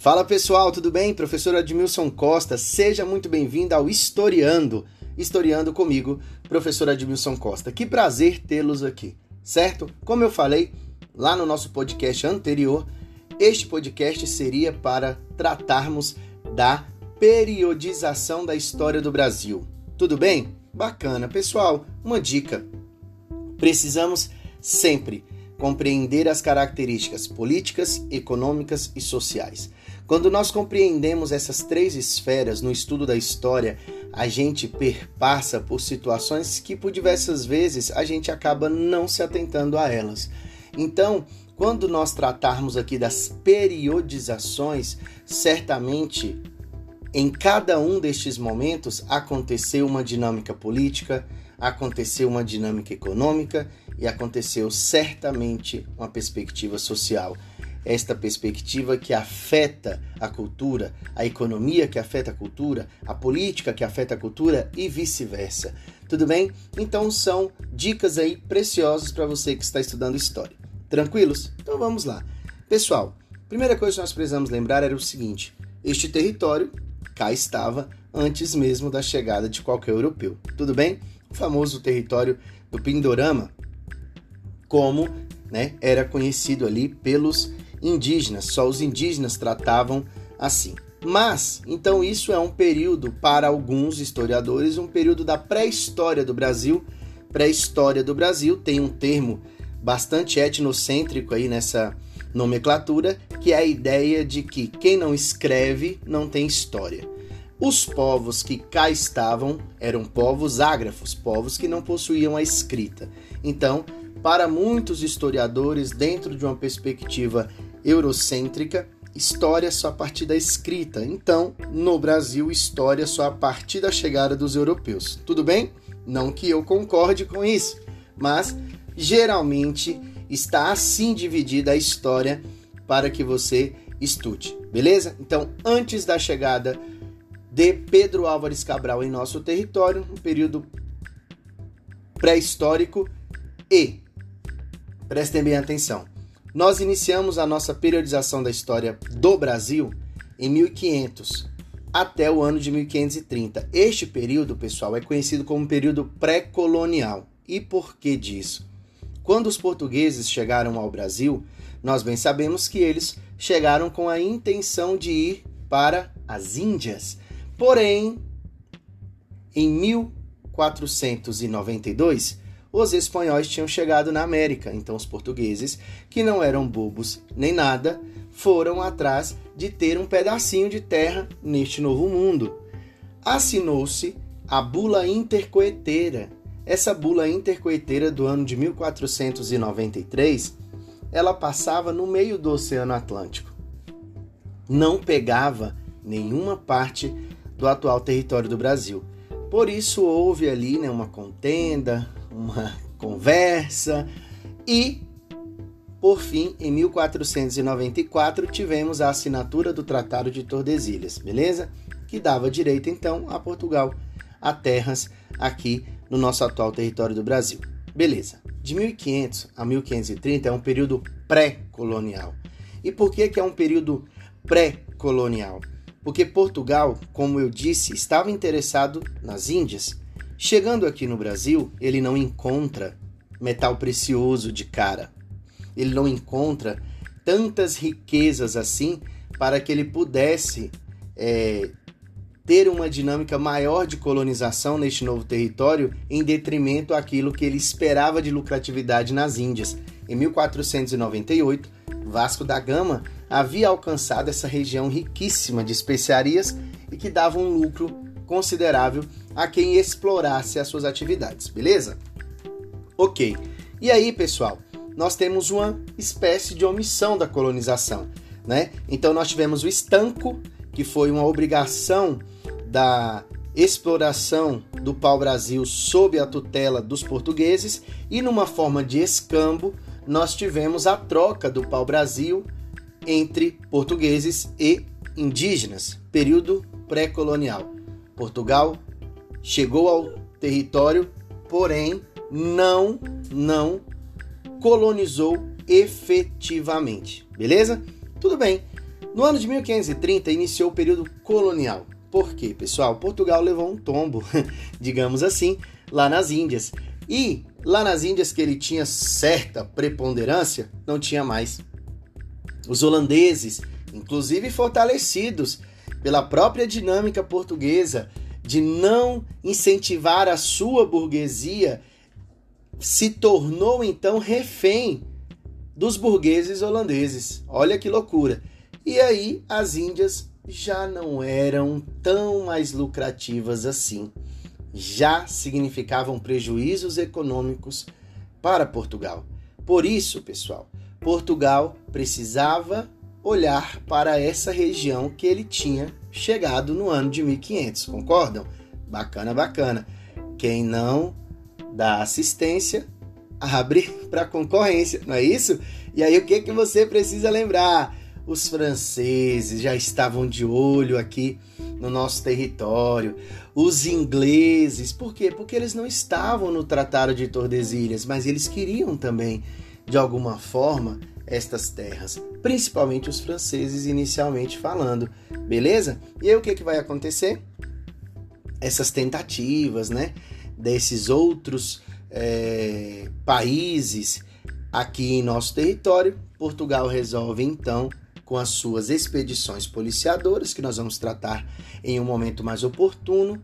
Fala pessoal, tudo bem? Professor Admilson Costa, seja muito bem-vindo ao Historiando. Historiando comigo, professor Admilson Costa. Que prazer tê-los aqui, certo? Como eu falei lá no nosso podcast anterior, este podcast seria para tratarmos da periodização da história do Brasil. Tudo bem? Bacana. Pessoal, uma dica. Precisamos sempre compreender as características políticas, econômicas e sociais. Quando nós compreendemos essas três esferas no estudo da história, a gente perpassa por situações que por diversas vezes a gente acaba não se atentando a elas. Então, quando nós tratarmos aqui das periodizações, certamente em cada um destes momentos aconteceu uma dinâmica política, aconteceu uma dinâmica econômica e aconteceu certamente uma perspectiva social. Esta perspectiva que afeta a cultura, a economia que afeta a cultura, a política que afeta a cultura e vice-versa. Tudo bem? Então são dicas aí preciosas para você que está estudando história. Tranquilos? Então vamos lá. Pessoal, primeira coisa que nós precisamos lembrar era o seguinte: este território cá estava antes mesmo da chegada de qualquer europeu. Tudo bem? O famoso território do Pindorama, como né, era conhecido ali pelos indígenas, só os indígenas tratavam assim. Mas, então, isso é um período, para alguns historiadores, um período da pré-história do Brasil. Pré-história do Brasil tem um termo bastante etnocêntrico aí nessa nomenclatura, que é a ideia de que quem não escreve não tem história. Os povos que cá estavam eram povos ágrafos, povos que não possuíam a escrita. Então, para muitos historiadores, dentro de uma perspectiva eurocêntrica, história só a partir da escrita. Então, no Brasil, história só a partir da chegada dos europeus. Tudo bem? Não que eu concorde com isso, mas geralmente está assim dividida a história para que você estude, beleza? Então, antes da chegada de Pedro Álvares Cabral em nosso território, um período pré-histórico e Prestem bem atenção. Nós iniciamos a nossa periodização da história do Brasil em 1500 até o ano de 1530. Este período, pessoal, é conhecido como período pré-colonial. E por que disso? Quando os portugueses chegaram ao Brasil, nós bem sabemos que eles chegaram com a intenção de ir para as Índias. Porém, em 1492, os espanhóis tinham chegado na América, então os portugueses, que não eram bobos nem nada, foram atrás de ter um pedacinho de terra neste novo mundo. Assinou-se a Bula Intercoeteira. Essa Bula Intercoeteira do ano de 1493, ela passava no meio do Oceano Atlântico. Não pegava nenhuma parte do atual território do Brasil. Por isso houve ali né, uma contenda, uma conversa e, por fim, em 1494 tivemos a assinatura do Tratado de Tordesilhas, beleza? Que dava direito então a Portugal a terras aqui no nosso atual território do Brasil. Beleza. De 1500 a 1530 é um período pré-colonial. E por que, que é um período pré-colonial? Porque Portugal, como eu disse, estava interessado nas Índias Chegando aqui no Brasil, ele não encontra metal precioso de cara. Ele não encontra tantas riquezas assim para que ele pudesse é, ter uma dinâmica maior de colonização neste novo território em detrimento àquilo que ele esperava de lucratividade nas Índias. Em 1498, Vasco da Gama havia alcançado essa região riquíssima de especiarias e que dava um lucro considerável a quem explorasse as suas atividades, beleza? Ok. E aí, pessoal, nós temos uma espécie de omissão da colonização, né? Então nós tivemos o estanco, que foi uma obrigação da exploração do pau-brasil sob a tutela dos portugueses e numa forma de escambo, nós tivemos a troca do pau-brasil entre portugueses e indígenas, período pré-colonial. Portugal chegou ao território, porém não não colonizou efetivamente. Beleza? Tudo bem. No ano de 1530 iniciou o período colonial. Por quê, pessoal? Portugal levou um tombo, digamos assim, lá nas Índias. E lá nas Índias que ele tinha certa preponderância, não tinha mais. Os holandeses, inclusive fortalecidos pela própria dinâmica portuguesa de não incentivar a sua burguesia, se tornou então refém dos burgueses holandeses. Olha que loucura. E aí as Índias já não eram tão mais lucrativas assim. Já significavam prejuízos econômicos para Portugal. Por isso, pessoal, Portugal precisava olhar para essa região que ele tinha chegado no ano de 1500, concordam? Bacana, bacana. Quem não dá assistência abre para concorrência, não é isso? E aí o que que você precisa lembrar? Os franceses já estavam de olho aqui no nosso território. Os ingleses, por quê? Porque eles não estavam no Tratado de Tordesilhas, mas eles queriam também, de alguma forma, estas terras, principalmente os franceses inicialmente falando, beleza? E aí o que, que vai acontecer? Essas tentativas, né, desses outros é, países aqui em nosso território, Portugal resolve então com as suas expedições policiadoras, que nós vamos tratar em um momento mais oportuno,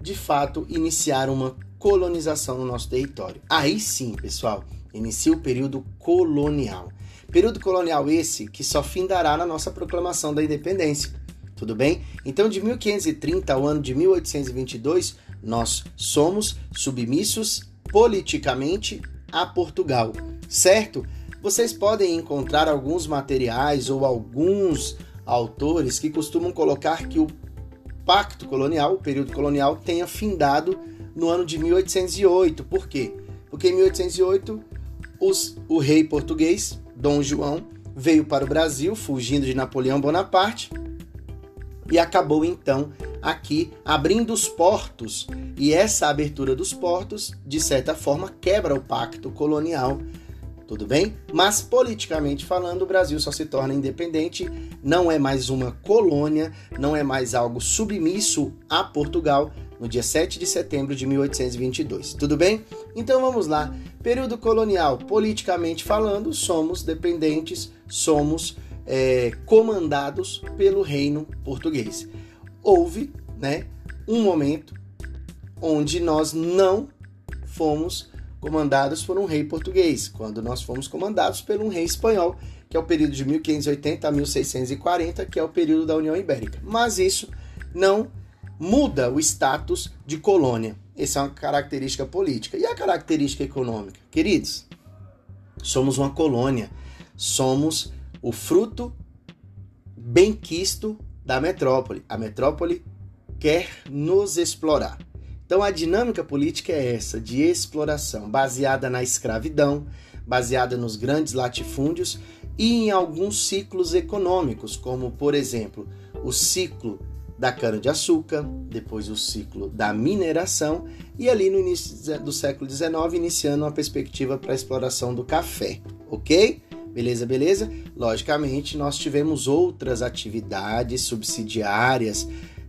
de fato iniciar uma colonização no nosso território. Aí sim, pessoal, inicia o período colonial. Período colonial esse que só findará na nossa proclamação da independência. Tudo bem? Então, de 1530 ao ano de 1822, nós somos submissos politicamente a Portugal, certo? Vocês podem encontrar alguns materiais ou alguns autores que costumam colocar que o pacto colonial, o período colonial, tenha findado no ano de 1808. Por quê? Porque em 1808 os, o rei português Dom João veio para o Brasil fugindo de Napoleão Bonaparte e acabou então aqui abrindo os portos. E essa abertura dos portos, de certa forma, quebra o pacto colonial. Tudo bem? Mas politicamente falando, o Brasil só se torna independente, não é mais uma colônia, não é mais algo submisso a Portugal, no dia 7 de setembro de 1822. Tudo bem? Então vamos lá. Período colonial, politicamente falando, somos dependentes, somos é, comandados pelo reino português. Houve, né, um momento onde nós não fomos comandados por um rei português, quando nós fomos comandados por um rei espanhol, que é o período de 1580 a 1640, que é o período da União Ibérica. Mas isso não muda o status de colônia. Essa é uma característica política. E a característica econômica? Queridos, somos uma colônia, somos o fruto bem-quisto da metrópole. A metrópole quer nos explorar. Então a dinâmica política é essa, de exploração, baseada na escravidão, baseada nos grandes latifúndios e em alguns ciclos econômicos, como por exemplo, o ciclo da cana-de-açúcar, depois o ciclo da mineração e ali no início do século XIX iniciando uma perspectiva para a exploração do café, ok? Beleza, beleza? Logicamente, nós tivemos outras atividades subsidiárias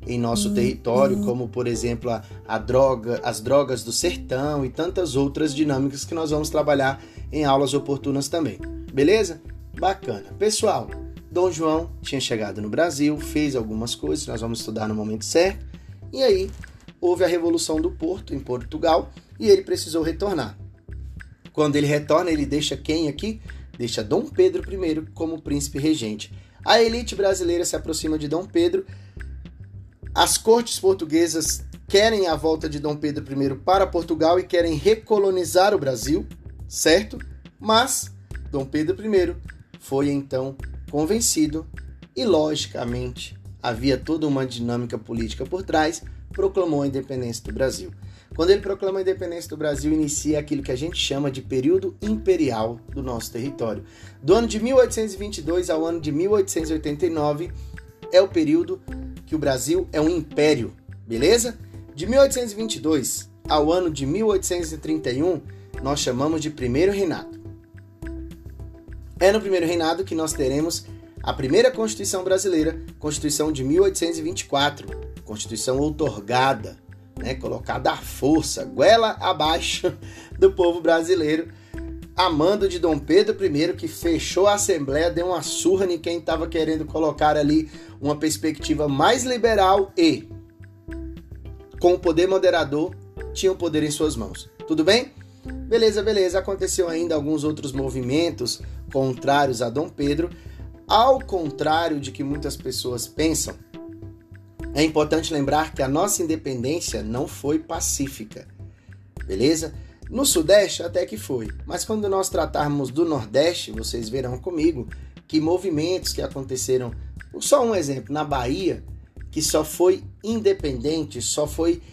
em nosso uhum. território, como por exemplo a, a, droga, as drogas do sertão e tantas outras dinâmicas que nós vamos trabalhar em aulas oportunas também. Beleza? Bacana. Pessoal, Dom João tinha chegado no Brasil, fez algumas coisas, nós vamos estudar no momento certo, e aí houve a Revolução do Porto em Portugal e ele precisou retornar. Quando ele retorna, ele deixa quem aqui? Deixa Dom Pedro I como príncipe regente. A elite brasileira se aproxima de Dom Pedro. As cortes portuguesas querem a volta de Dom Pedro I para Portugal e querem recolonizar o Brasil, certo? Mas Dom Pedro I foi então Convencido, e logicamente havia toda uma dinâmica política por trás, proclamou a independência do Brasil. Quando ele proclama a independência do Brasil, inicia aquilo que a gente chama de período imperial do nosso território. Do ano de 1822 ao ano de 1889 é o período que o Brasil é um império, beleza? De 1822 ao ano de 1831, nós chamamos de primeiro reinado. É no primeiro reinado que nós teremos a primeira Constituição brasileira, Constituição de 1824, Constituição outorgada, né, colocada à força, goela abaixo do povo brasileiro, amando de Dom Pedro I, que fechou a Assembleia, deu uma surra em quem estava querendo colocar ali uma perspectiva mais liberal e, com o poder moderador, tinha o poder em suas mãos. Tudo bem? Beleza, beleza. Aconteceu ainda alguns outros movimentos contrários a Dom Pedro. Ao contrário de que muitas pessoas pensam, é importante lembrar que a nossa independência não foi pacífica. Beleza? No Sudeste até que foi, mas quando nós tratarmos do Nordeste, vocês verão comigo que movimentos que aconteceram, só um exemplo, na Bahia, que só foi independente, só foi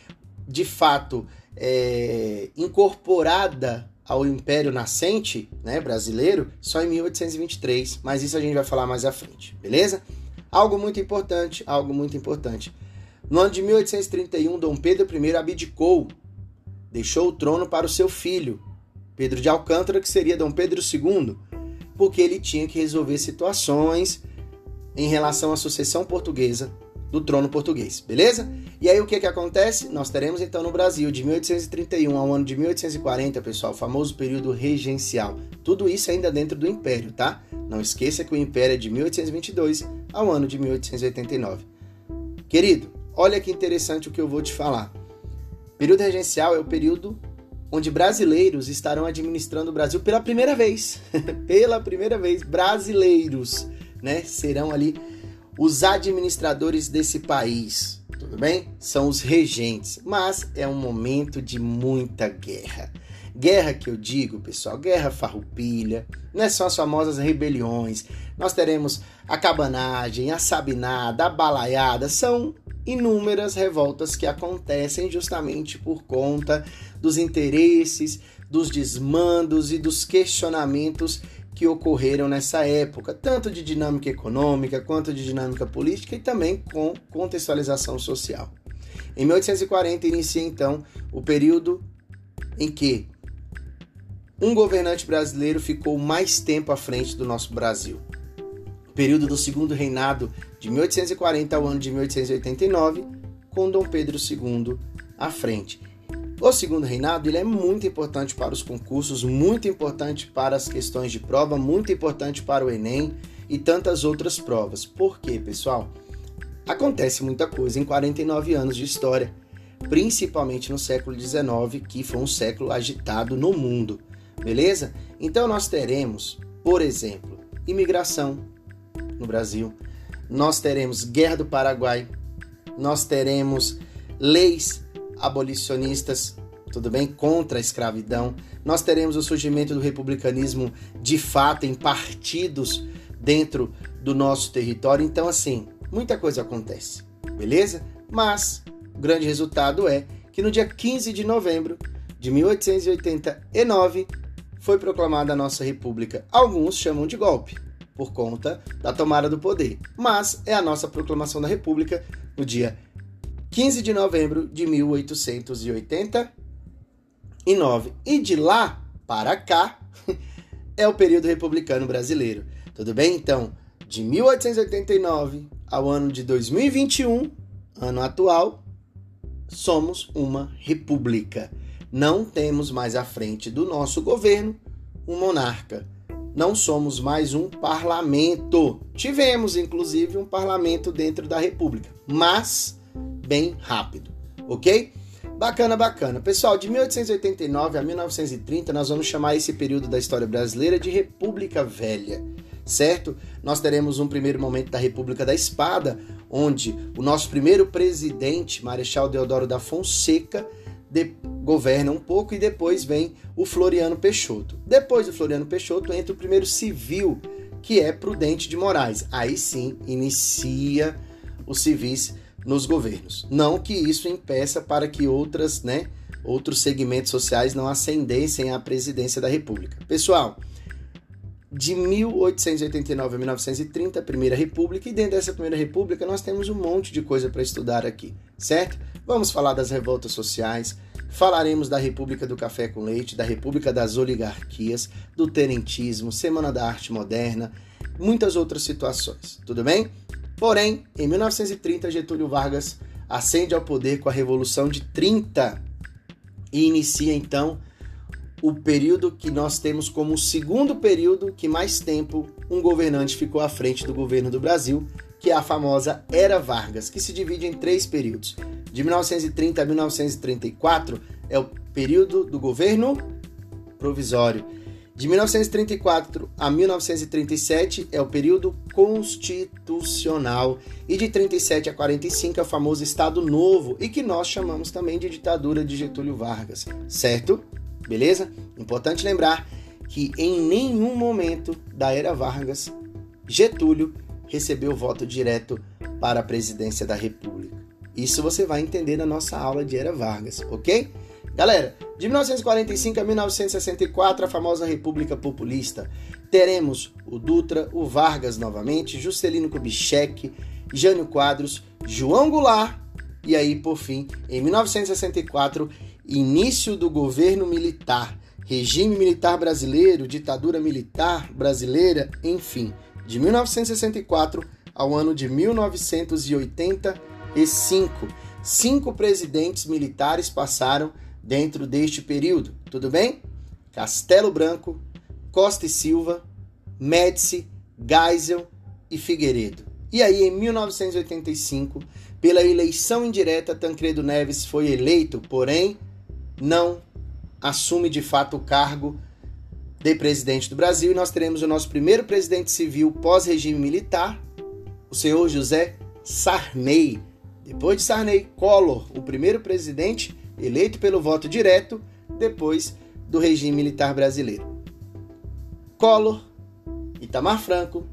de fato é, incorporada ao Império Nascente né, brasileiro só em 1823, mas isso a gente vai falar mais à frente, beleza? Algo muito importante, algo muito importante. No ano de 1831, Dom Pedro I abdicou deixou o trono para o seu filho, Pedro de Alcântara, que seria Dom Pedro II, porque ele tinha que resolver situações em relação à sucessão portuguesa do trono português, beleza? E aí o que que acontece? Nós teremos então no Brasil de 1831 ao ano de 1840, pessoal, o famoso período regencial. Tudo isso ainda dentro do Império, tá? Não esqueça que o Império é de 1822 ao ano de 1889. Querido, olha que interessante o que eu vou te falar. Período regencial é o período onde brasileiros estarão administrando o Brasil pela primeira vez. pela primeira vez, brasileiros, né? Serão ali os administradores desse país. Tudo bem? São os regentes, mas é um momento de muita guerra. Guerra que eu digo, pessoal, guerra farroupilha, não é só as famosas rebeliões. Nós teremos a cabanagem, a sabinada, a balaiada, são inúmeras revoltas que acontecem justamente por conta dos interesses, dos desmandos e dos questionamentos que ocorreram nessa época, tanto de dinâmica econômica quanto de dinâmica política e também com contextualização social. Em 1840 inicia então o período em que um governante brasileiro ficou mais tempo à frente do nosso Brasil período do segundo reinado de 1840 ao ano de 1889, com Dom Pedro II à frente. O segundo reinado ele é muito importante para os concursos, muito importante para as questões de prova, muito importante para o Enem e tantas outras provas. Por quê, pessoal? Acontece muita coisa em 49 anos de história, principalmente no século XIX, que foi um século agitado no mundo, beleza? Então nós teremos, por exemplo, imigração, no Brasil. Nós teremos Guerra do Paraguai, nós teremos leis abolicionistas, tudo bem? Contra a escravidão. Nós teremos o surgimento do republicanismo de fato em partidos dentro do nosso território. Então, assim, muita coisa acontece, beleza? Mas o grande resultado é que no dia 15 de novembro de 1889 foi proclamada a nossa república. Alguns chamam de golpe, por conta da tomada do poder. Mas é a nossa proclamação da República no dia 15 de novembro de 1889. E de lá para cá é o período republicano brasileiro. Tudo bem? Então, de 1889 ao ano de 2021, ano atual, somos uma república. Não temos mais à frente do nosso governo um monarca não somos mais um parlamento. Tivemos, inclusive, um parlamento dentro da República, mas bem rápido, ok? Bacana, bacana. Pessoal, de 1889 a 1930, nós vamos chamar esse período da história brasileira de República Velha, certo? Nós teremos um primeiro momento da República da Espada, onde o nosso primeiro presidente, Marechal Deodoro da Fonseca, de, governa um pouco e depois vem o Floriano Peixoto. Depois do Floriano Peixoto entra o primeiro civil, que é Prudente de Moraes. Aí sim inicia os civis nos governos. Não que isso impeça para que outras, né, outros segmentos sociais não ascendessem à presidência da República. Pessoal, de 1889 a 1930, a Primeira República, e dentro dessa Primeira República nós temos um monte de coisa para estudar aqui, certo? Vamos falar das revoltas sociais, falaremos da República do Café com Leite, da República das Oligarquias, do Tenentismo, Semana da Arte Moderna, muitas outras situações, tudo bem? Porém, em 1930, Getúlio Vargas ascende ao poder com a Revolução de 30 e inicia então o período que nós temos como o segundo período que mais tempo um governante ficou à frente do governo do Brasil, que é a famosa Era Vargas, que se divide em três períodos. De 1930 a 1934 é o período do governo provisório. De 1934 a 1937 é o período constitucional e de 37 a 45 é o famoso Estado Novo e que nós chamamos também de ditadura de Getúlio Vargas, certo? Beleza? Importante lembrar que em nenhum momento da era Vargas Getúlio recebeu voto direto para a presidência da República. Isso você vai entender na nossa aula de era Vargas, ok? Galera, de 1945 a 1964, a famosa República Populista. Teremos o Dutra, o Vargas novamente, Juscelino Kubitschek, Jânio Quadros, João Goulart e aí, por fim, em 1964, início do governo militar, regime militar brasileiro, ditadura militar brasileira, enfim, de 1964 ao ano de 1985. Cinco presidentes militares passaram dentro deste período, tudo bem? Castelo Branco, Costa e Silva, Médici, Geisel e Figueiredo. E aí, em 1985, pela eleição indireta, Tancredo Neves foi eleito, porém não assume de fato o cargo de presidente do Brasil e nós teremos o nosso primeiro presidente civil pós-regime militar, o senhor José Sarney. Depois de Sarney, Collor, o primeiro presidente eleito pelo voto direto depois do regime militar brasileiro. Collor, Itamar Franco,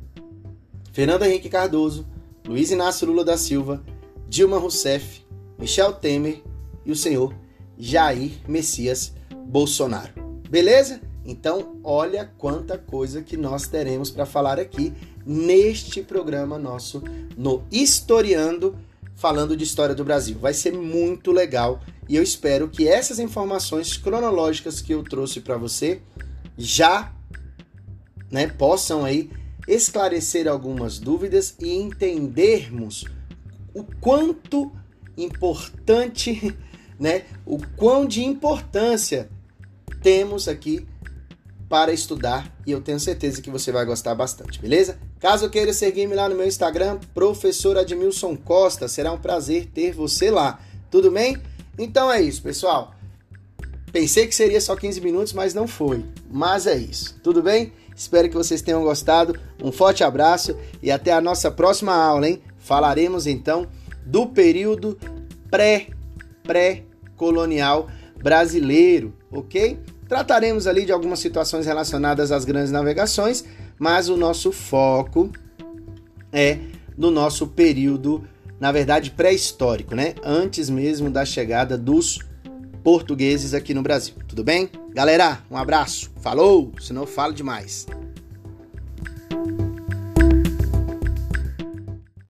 Fernando Henrique Cardoso, Luiz Inácio Lula da Silva, Dilma Rousseff, Michel Temer e o senhor Jair Messias Bolsonaro. Beleza? Então, olha quanta coisa que nós teremos para falar aqui neste programa nosso no Historiando falando de história do Brasil. Vai ser muito legal e eu espero que essas informações cronológicas que eu trouxe para você já né, possam aí esclarecer algumas dúvidas e entendermos o quanto importante, né, o quão de importância temos aqui para estudar e eu tenho certeza que você vai gostar bastante, beleza? Caso queira seguir-me lá no meu Instagram, professor Admilson Costa, será um prazer ter você lá. Tudo bem? Então é isso, pessoal. Pensei que seria só 15 minutos, mas não foi. Mas é isso. Tudo bem? Espero que vocês tenham gostado. Um forte abraço e até a nossa próxima aula, hein? Falaremos então do período pré-pré-colonial brasileiro, ok? Trataremos ali de algumas situações relacionadas às grandes navegações mas o nosso foco é no nosso período, na verdade, pré-histórico, né? Antes mesmo da chegada dos portugueses aqui no Brasil. Tudo bem? Galera, um abraço. Falou, senão eu falo demais.